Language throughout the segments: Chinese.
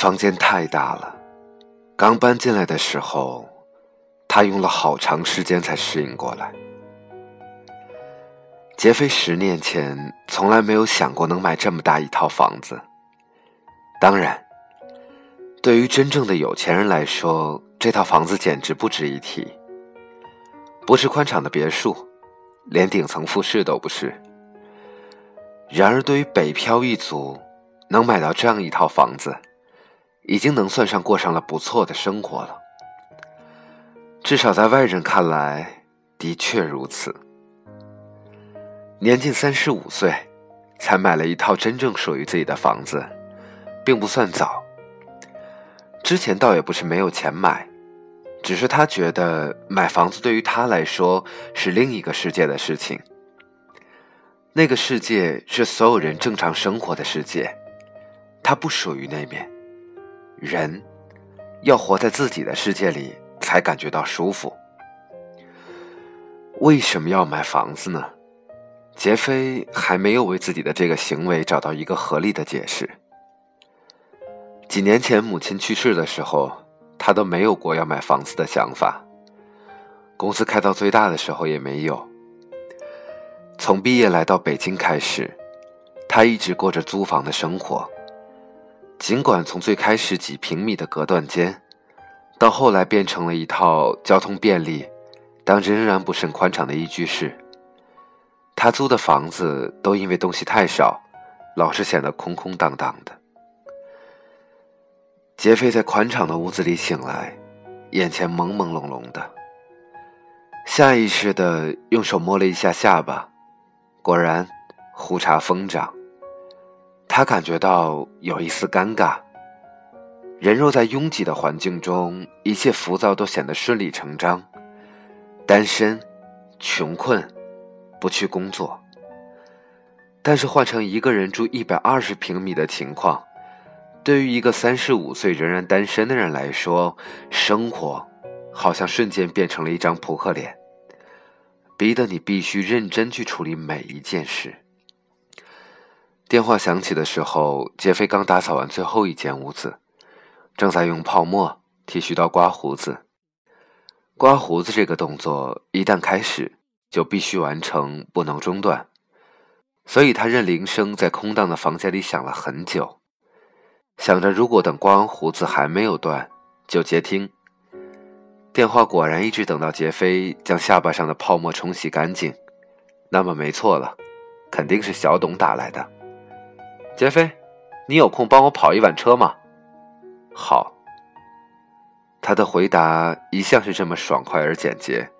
房间太大了，刚搬进来的时候，他用了好长时间才适应过来。杰飞十年前从来没有想过能买这么大一套房子。当然，对于真正的有钱人来说，这套房子简直不值一提。不是宽敞的别墅，连顶层复式都不是。然而，对于北漂一族，能买到这样一套房子，已经能算上过上了不错的生活了。至少在外人看来，的确如此。年近三十五岁，才买了一套真正属于自己的房子，并不算早。之前倒也不是没有钱买，只是他觉得买房子对于他来说是另一个世界的事情。那个世界是所有人正常生活的世界，他不属于那边。人要活在自己的世界里，才感觉到舒服。为什么要买房子呢？杰飞还没有为自己的这个行为找到一个合理的解释。几年前母亲去世的时候，他都没有过要买房子的想法。公司开到最大的时候也没有。从毕业来到北京开始，他一直过着租房的生活。尽管从最开始几平米的隔断间，到后来变成了一套交通便利，但仍然不甚宽敞的一居室。他租的房子都因为东西太少，老是显得空空荡荡的。杰飞在宽敞的屋子里醒来，眼前朦朦胧胧的，下意识的用手摸了一下下巴，果然胡茬疯长。他感觉到有一丝尴尬。人若在拥挤的环境中，一切浮躁都显得顺理成章。单身，穷困。不去工作，但是换成一个人住一百二十平米的情况，对于一个三十五岁仍然单身的人来说，生活好像瞬间变成了一张扑克脸，逼得你必须认真去处理每一件事。电话响起的时候，杰飞刚打扫完最后一间屋子，正在用泡沫剃须刀刮胡子。刮胡子这个动作一旦开始。就必须完成，不能中断。所以他任铃声在空荡的房间里响了很久，想着如果等刮完胡子还没有断，就接听。电话果然一直等到杰飞将下巴上的泡沫冲洗干净，那么没错了，肯定是小董打来的。杰飞，你有空帮我跑一晚车吗？好。他的回答一向是这么爽快而简洁。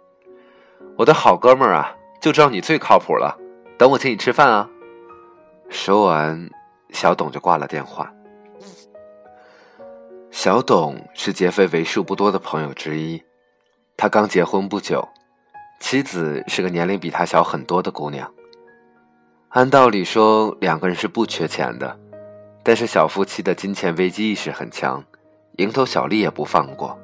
我的好哥们儿啊，就知道你最靠谱了。等我请你吃饭啊！说完，小董就挂了电话。小董是杰飞为数不多的朋友之一，他刚结婚不久，妻子是个年龄比他小很多的姑娘。按道理说，两个人是不缺钱的，但是小夫妻的金钱危机意识很强，蝇头小利也不放过。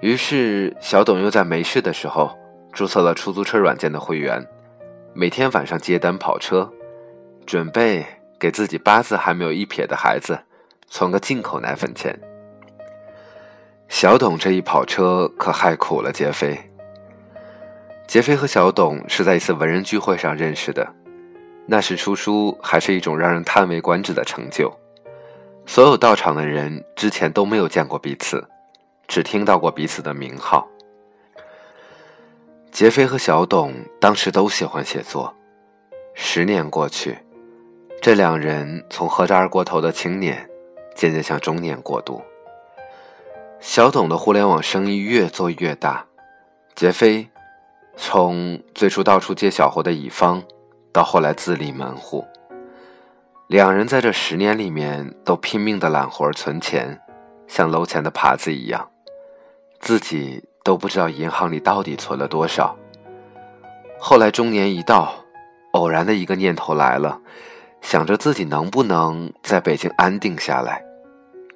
于是，小董又在没事的时候。注册了出租车软件的会员，每天晚上接单跑车，准备给自己八字还没有一撇的孩子存个进口奶粉钱。小董这一跑车可害苦了杰飞。杰飞和小董是在一次文人聚会上认识的，那时出书还是一种让人叹为观止的成就，所有到场的人之前都没有见过彼此，只听到过彼此的名号。杰飞和小董当时都喜欢写作，十年过去，这两人从合着而过头的青年，渐渐向中年过渡。小董的互联网生意越做越大，杰飞从最初到处接小活的乙方，到后来自立门户，两人在这十年里面都拼命的揽活存钱，像楼前的耙子一样，自己。都不知道银行里到底存了多少。后来中年一到，偶然的一个念头来了，想着自己能不能在北京安定下来，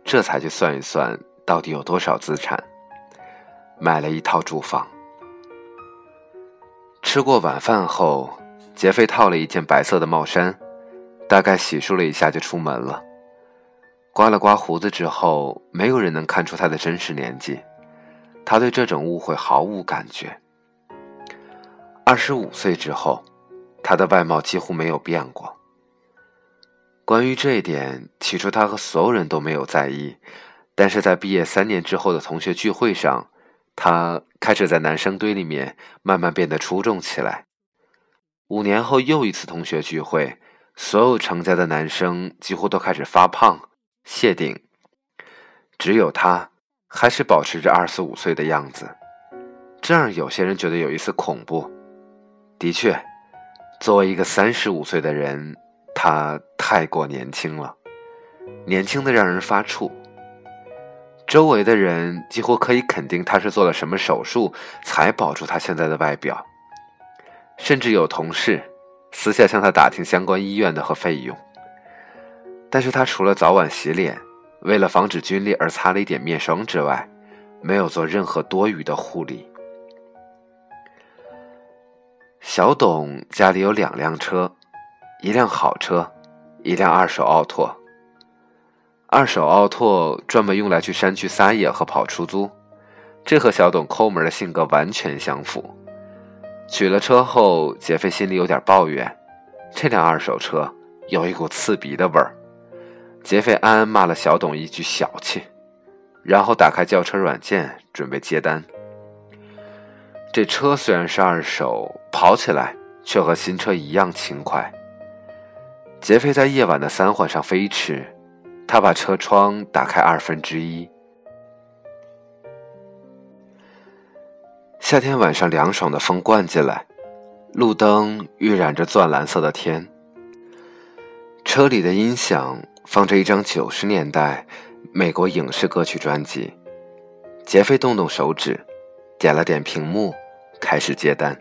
这才去算一算到底有多少资产，买了一套住房。吃过晚饭后，杰飞套了一件白色的帽衫，大概洗漱了一下就出门了。刮了刮胡子之后，没有人能看出他的真实年纪。他对这种误会毫无感觉。二十五岁之后，他的外貌几乎没有变过。关于这一点，起初他和所有人都没有在意，但是在毕业三年之后的同学聚会上，他开始在男生堆里面慢慢变得出众起来。五年后又一次同学聚会，所有成家的男生几乎都开始发胖。谢顶，只有他还是保持着二十五岁的样子，这让有些人觉得有一丝恐怖。的确，作为一个三十五岁的人，他太过年轻了，年轻的让人发怵。周围的人几乎可以肯定他是做了什么手术才保住他现在的外表，甚至有同事私下向他打听相关医院的和费用。但是他除了早晚洗脸，为了防止皲裂而擦了一点面霜之外，没有做任何多余的护理。小董家里有两辆车，一辆好车，一辆二手奥拓。二手奥拓专门用来去山区撒野和跑出租，这和小董抠门的性格完全相符。取了车后，杰飞心里有点抱怨，这辆二手车有一股刺鼻的味儿。杰飞暗暗骂了小董一句小气，然后打开轿车软件准备接单。这车虽然是二手，跑起来却和新车一样轻快。杰飞在夜晚的三环上飞驰，他把车窗打开二分之一。夏天晚上凉爽的风灌进来，路灯晕染着钻蓝色的天。车里的音响。放着一张九十年代美国影视歌曲专辑，杰飞动动手指，点了点屏幕，开始接单。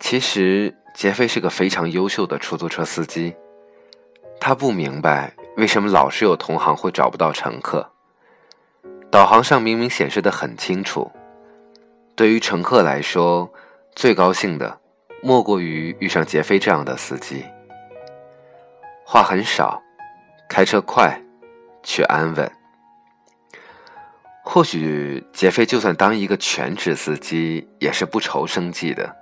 其实杰飞是个非常优秀的出租车司机，他不明白为什么老是有同行会找不到乘客。导航上明明显示的很清楚，对于乘客来说，最高兴的莫过于遇上杰飞这样的司机。话很少，开车快，却安稳。或许杰飞就算当一个全职司机，也是不愁生计的，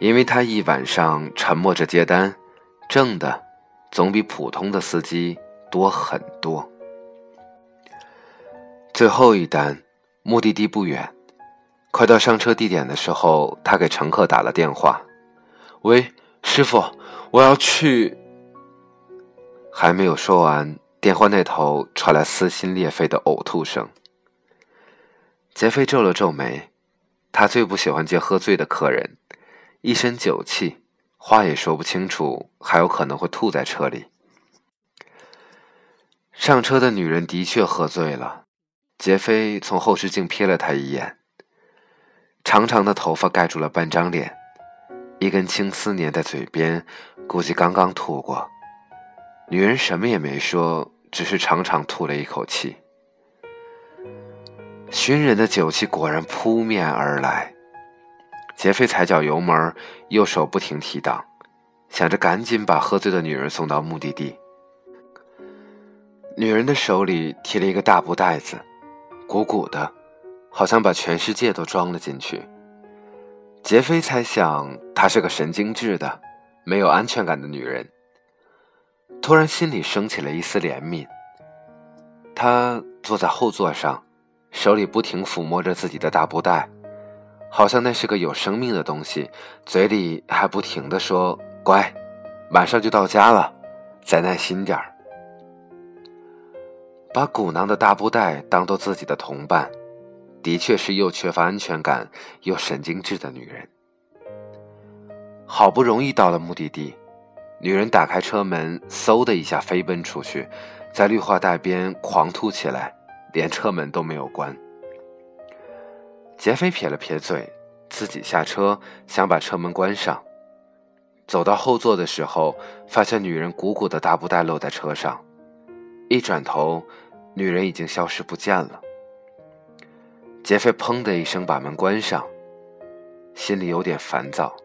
因为他一晚上沉默着接单，挣的总比普通的司机多很多。最后一单，目的地不远，快到上车地点的时候，他给乘客打了电话：“喂，师傅，我要去。”还没有说完，电话那头传来撕心裂肺的呕吐声。杰飞皱了皱眉，他最不喜欢接喝醉的客人，一身酒气，话也说不清楚，还有可能会吐在车里。上车的女人的确喝醉了，杰飞从后视镜瞥了她一眼，长长的头发盖住了半张脸，一根青丝粘在嘴边，估计刚刚吐过。女人什么也没说，只是长长吐了一口气。熏人的酒气果然扑面而来，杰飞踩脚油门，右手不停提档，想着赶紧把喝醉的女人送到目的地。女人的手里提了一个大布袋子，鼓鼓的，好像把全世界都装了进去。杰飞猜想，她是个神经质的、没有安全感的女人。突然，心里升起了一丝怜悯。他坐在后座上，手里不停抚摸着自己的大布袋，好像那是个有生命的东西，嘴里还不停的说：“乖，马上就到家了，再耐心点儿。”把鼓囊的大布袋当做自己的同伴，的确是又缺乏安全感又神经质的女人。好不容易到了目的地。女人打开车门，嗖的一下飞奔出去，在绿化带边狂吐起来，连车门都没有关。杰飞撇了撇嘴，自己下车想把车门关上。走到后座的时候，发现女人鼓鼓的大布袋落在车上，一转头，女人已经消失不见了。杰飞砰的一声把门关上，心里有点烦躁。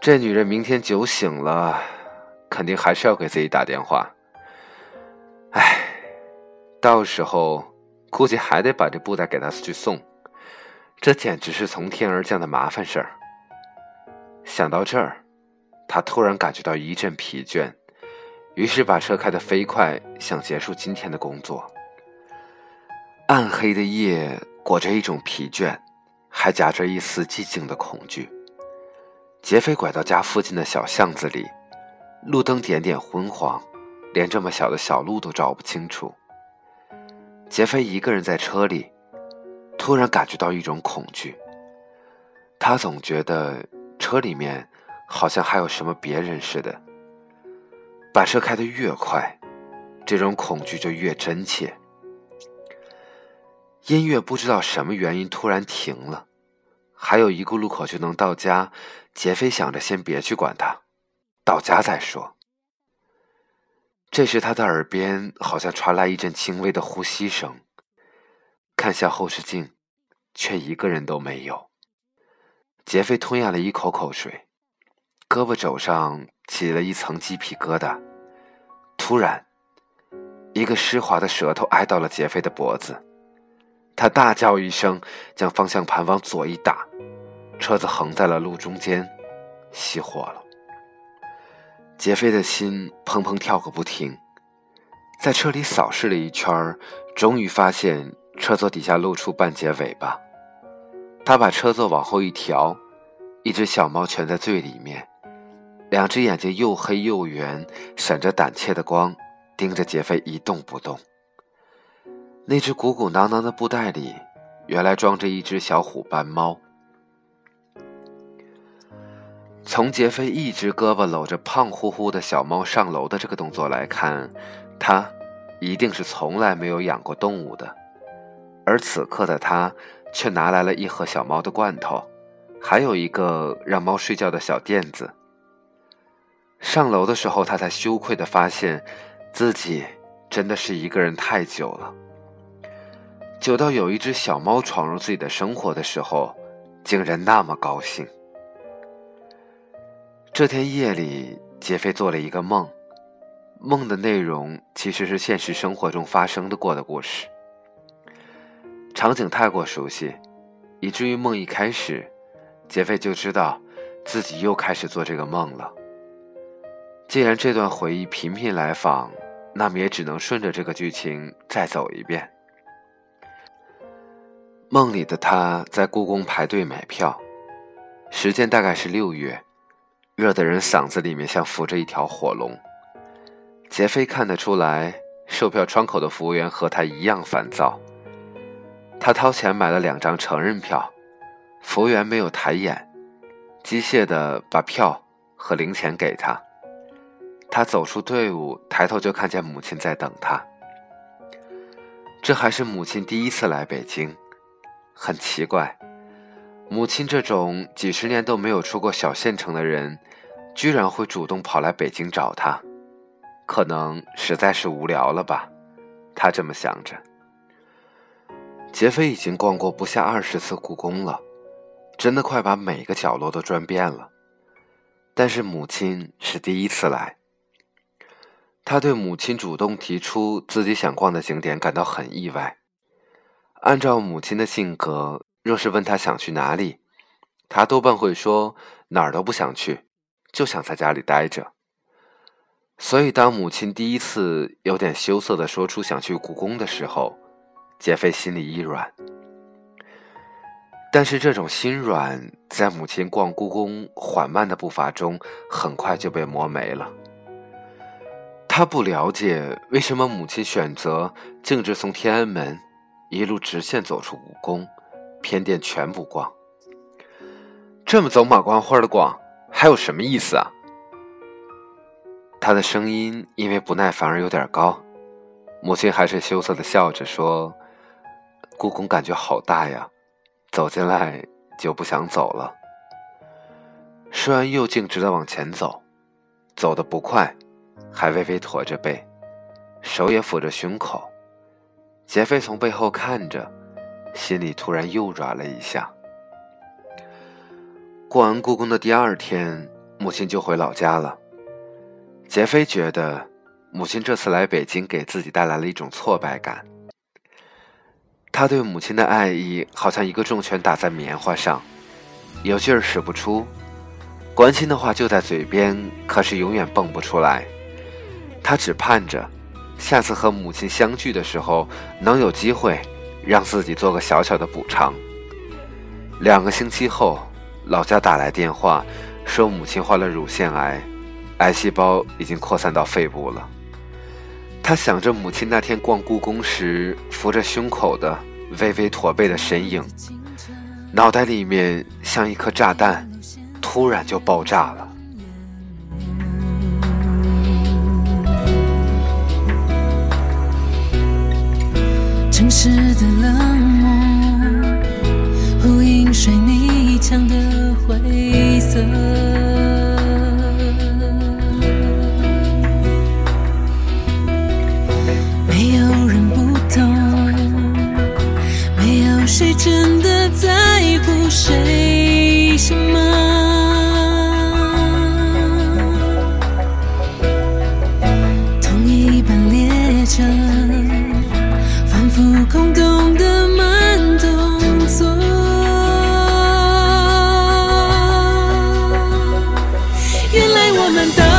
这女人明天酒醒了，肯定还是要给自己打电话。到时候估计还得把这布袋给他去送，这简直是从天而降的麻烦事儿。想到这儿，他突然感觉到一阵疲倦，于是把车开得飞快，想结束今天的工作。暗黑的夜裹着一种疲倦，还夹着一丝寂静的恐惧。杰飞拐到家附近的小巷子里，路灯点点昏黄，连这么小的小路都找不清楚。杰飞一个人在车里，突然感觉到一种恐惧。他总觉得车里面好像还有什么别人似的。把车开得越快，这种恐惧就越真切。音乐不知道什么原因突然停了，还有一个路口就能到家。杰飞想着先别去管他，到家再说。这时他的耳边好像传来一阵轻微的呼吸声，看向后视镜，却一个人都没有。杰飞吞咽了一口口水，胳膊肘上起了一层鸡皮疙瘩。突然，一个湿滑的舌头挨到了杰飞的脖子。他大叫一声，将方向盘往左一打，车子横在了路中间，熄火了。杰飞的心砰砰跳个不停，在车里扫视了一圈，终于发现车座底下露出半截尾巴。他把车座往后一调，一只小猫蜷在最里面，两只眼睛又黑又圆，闪着胆怯的光，盯着杰飞一动不动。那只鼓鼓囊囊的布袋里，原来装着一只小虎斑猫。从杰飞一只胳膊搂着胖乎乎的小猫上楼的这个动作来看，他一定是从来没有养过动物的。而此刻的他，却拿来了一盒小猫的罐头，还有一个让猫睡觉的小垫子。上楼的时候，他才羞愧的发现，自己真的是一个人太久了。久到有一只小猫闯入自己的生活的时候，竟然那么高兴。这天夜里，杰飞做了一个梦，梦的内容其实是现实生活中发生的过的故事。场景太过熟悉，以至于梦一开始，杰飞就知道自己又开始做这个梦了。既然这段回忆频频来访，那么也只能顺着这个剧情再走一遍。梦里的他在故宫排队买票，时间大概是六月，热的人嗓子里面像浮着一条火龙。杰飞看得出来，售票窗口的服务员和他一样烦躁。他掏钱买了两张成人票，服务员没有抬眼，机械的把票和零钱给他。他走出队伍，抬头就看见母亲在等他。这还是母亲第一次来北京。很奇怪，母亲这种几十年都没有出过小县城的人，居然会主动跑来北京找他，可能实在是无聊了吧，他这么想着。杰飞已经逛过不下二十次故宫了，真的快把每个角落都转遍了，但是母亲是第一次来。他对母亲主动提出自己想逛的景点感到很意外。按照母亲的性格，若是问他想去哪里，他多半会说哪儿都不想去，就想在家里待着。所以，当母亲第一次有点羞涩的说出想去故宫的时候，杰飞心里一软。但是，这种心软在母亲逛故宫缓慢的步伐中，很快就被磨没了。他不了解为什么母亲选择径直从天安门。一路直线走出故宫，偏殿全部逛。这么走马观花的逛，还有什么意思啊？他的声音因为不耐烦而有点高，母亲还是羞涩的笑着说：“故宫感觉好大呀，走进来就不想走了。”说完又径直的往前走，走的不快，还微微驼着背，手也抚着胸口。杰飞从背后看着，心里突然又软了一下。过完故宫的第二天，母亲就回老家了。杰飞觉得，母亲这次来北京给自己带来了一种挫败感。他对母亲的爱意好像一个重拳打在棉花上，有劲儿使不出，关心的话就在嘴边，可是永远蹦不出来。他只盼着，下次和母亲相聚的时候，能有机会让自己做个小小的补偿。两个星期后，老家打来电话，说母亲患了乳腺癌，癌细胞已经扩散到肺部了。他想着母亲那天逛故宫时扶着胸口的微微驼背的身影，脑袋里面像一颗炸弹，突然就爆炸了。城市的冷漠，呼应水泥墙的灰色。在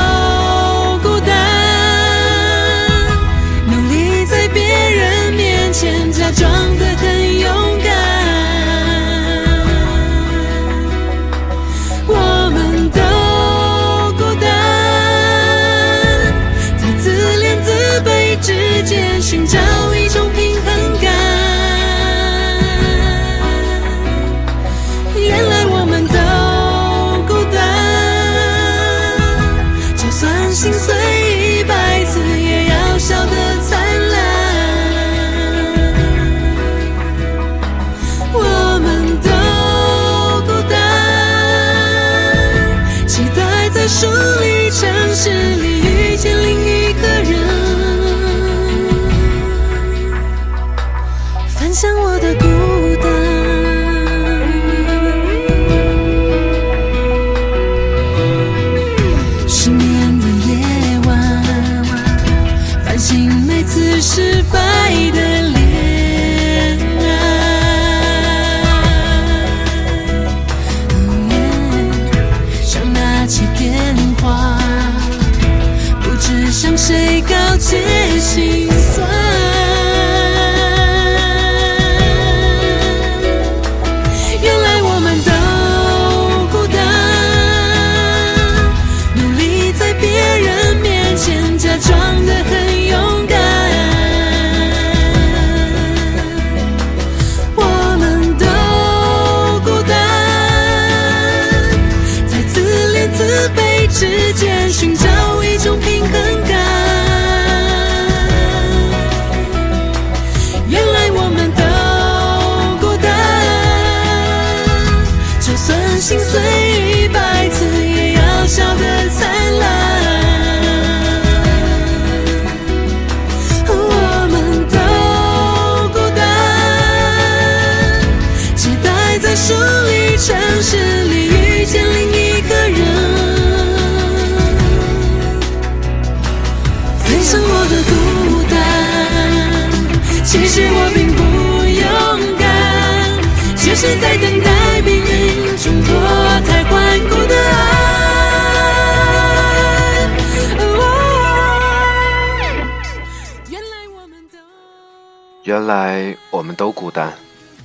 原来我们都孤单，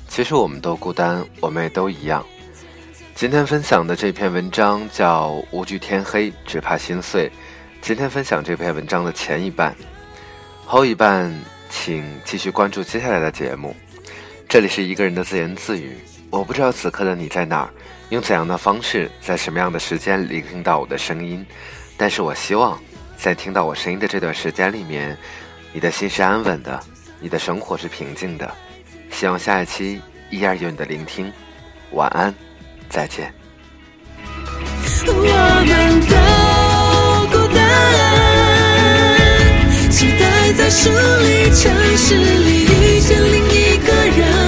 其实我们都孤单，我们也都一样。今天分享的这篇文章叫《无惧天黑，只怕心碎》。今天分享这篇文章的前一半，后一半请继续关注接下来的节目。这里是一个人的自言自语。我不知道此刻的你在哪儿，用怎样的方式，在什么样的时间聆听到我的声音。但是我希望，在听到我声音的这段时间里面，你的心是安稳的，你的生活是平静的。希望下一期依然有你的聆听。晚安，再见。我们都孤单，期待在城市里遇见另一个人。